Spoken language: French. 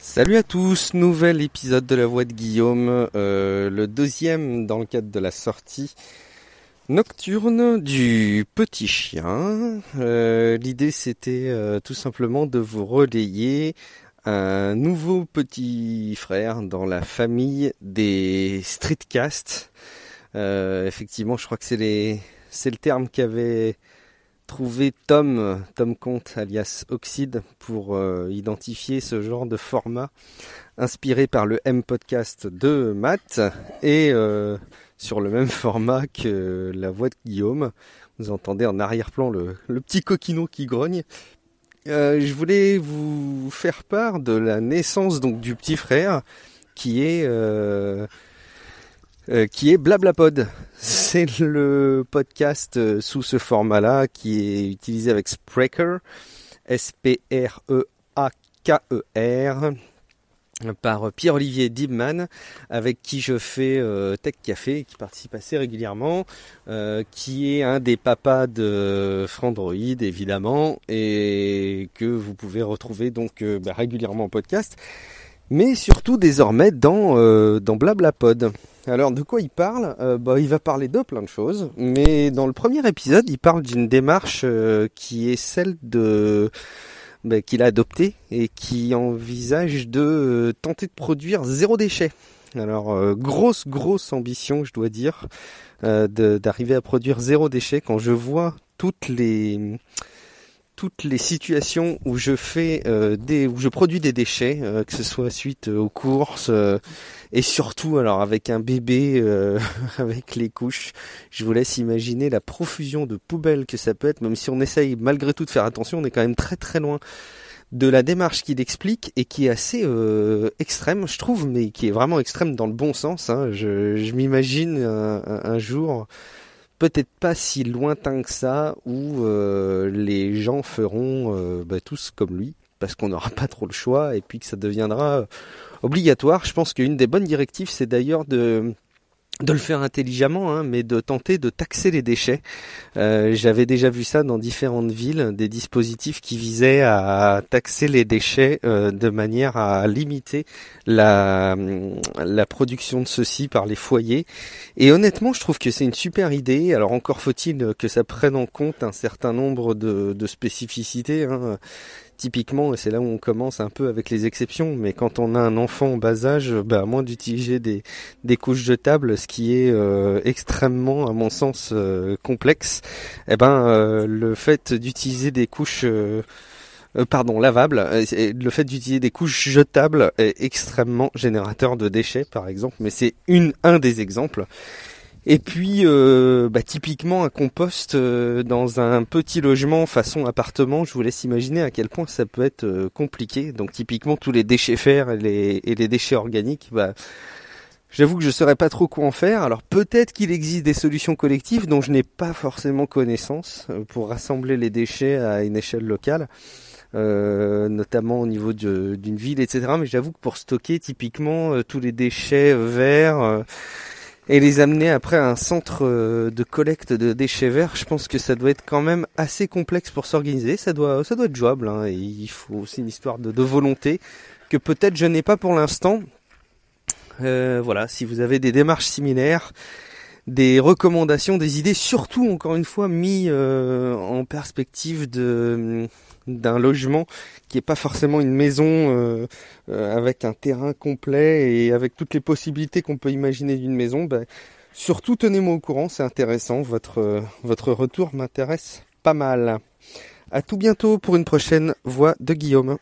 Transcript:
Salut à tous, nouvel épisode de la voix de Guillaume, euh, le deuxième dans le cadre de la sortie nocturne du petit chien. Euh, L'idée c'était euh, tout simplement de vous relayer un nouveau petit frère dans la famille des streetcasts. Effectivement, je crois que c'est les c'est le terme qu'avait trouvé Tom Tom Comte alias Oxide pour euh, identifier ce genre de format inspiré par le M podcast de Matt et euh, sur le même format que la voix de Guillaume. Vous entendez en arrière-plan le, petit coquinou qui grogne. Euh, je voulais vous faire part de la naissance donc du petit frère qui est qui est Blablapod. C'est le podcast euh, sous ce format-là qui est utilisé avec Spreaker, S-P-R-E-A-K-E-R, par Pierre-Olivier Dibman, avec qui je fais euh, Tech Café, qui participe assez régulièrement, euh, qui est un des papas de Frandroid évidemment, et que vous pouvez retrouver donc bah, régulièrement en podcast, mais surtout désormais dans euh, dans Blablapod. Alors de quoi il parle? Euh, bah, Il va parler de plein de choses, mais dans le premier épisode, il parle d'une démarche euh, qui est celle de bah, qu'il a adoptée et qui envisage de euh, tenter de produire zéro déchet. Alors euh, grosse grosse ambition, je dois dire, euh, d'arriver à produire zéro déchet. Quand je vois toutes les toutes les situations où je fais euh, des où je produis des déchets, euh, que ce soit suite euh, aux courses euh, et surtout alors avec un bébé euh, avec les couches, je vous laisse imaginer la profusion de poubelles que ça peut être, même si on essaye malgré tout de faire attention, on est quand même très très loin de la démarche qu'il explique et qui est assez euh, extrême, je trouve, mais qui est vraiment extrême dans le bon sens. hein. Je, je m'imagine un, jour, peut-être pas si lointain que ça, où euh, les gens feront euh, bah, tous comme lui, parce qu'on n'aura pas trop le choix et puis que ça deviendra euh, obligatoire. Je pense qu'une des bonnes directives, c'est d'ailleurs de de le faire intelligemment, hein, mais de tenter de taxer les déchets. Euh, J'avais déjà vu ça dans différentes villes, des dispositifs qui visaient à taxer les déchets euh, de manière à limiter la, production de ceux-ci par les foyers. Et honnêtement, je trouve que c'est une super idée. Alors encore faut-il que ça prenne en compte un certain nombre de, de spécificités. Hein. Typiquement, et c'est là où on commence un peu avec les exceptions, mais quand on a un enfant en bas âge, bah, à moins d'utiliser des, des couches jetables, ce qui est euh, extrêmement, à mon sens, euh, complexe, eh ben, euh, le fait d'utiliser des couches, euh, euh, pardon, lavables, et le fait d'utiliser des couches jetables est extrêmement générateur de déchets, par exemple, mais c'est une, un des exemples. Et puis, euh, bah, typiquement, un compost euh, dans un petit logement façon appartement, je vous laisse imaginer à quel point ça peut être euh, compliqué. Donc, typiquement, tous les déchets fer et les, et les déchets organiques, bah, J'avoue que je saurais pas trop quoi en faire. Alors peut-être qu'il existe des solutions collectives dont je n'ai pas forcément connaissance euh, pour rassembler les déchets à une échelle locale, euh, notamment au niveau d'une ville, etc. Mais j'avoue que pour stocker typiquement euh, tous les déchets verts euh, et les amener après à un centre euh, de collecte de déchets verts, je pense que ça doit être quand même assez complexe pour s'organiser. Ça doit, ça doit être jouable. hein, il faut aussi une histoire de, de volonté que peut-être je n'ai pas pour l'instant. Euh, voilà, si vous avez des démarches similaires, des recommandations, des idées, surtout encore une fois mis euh, en perspective de d'un logement qui est pas forcément une maison euh, euh, avec un terrain complet et avec toutes les possibilités qu'on peut imaginer d'une maison, ben, surtout tenez-moi au courant, c'est intéressant, votre euh, votre retour m'intéresse pas mal. À tout bientôt pour une prochaine voix de Guillaume.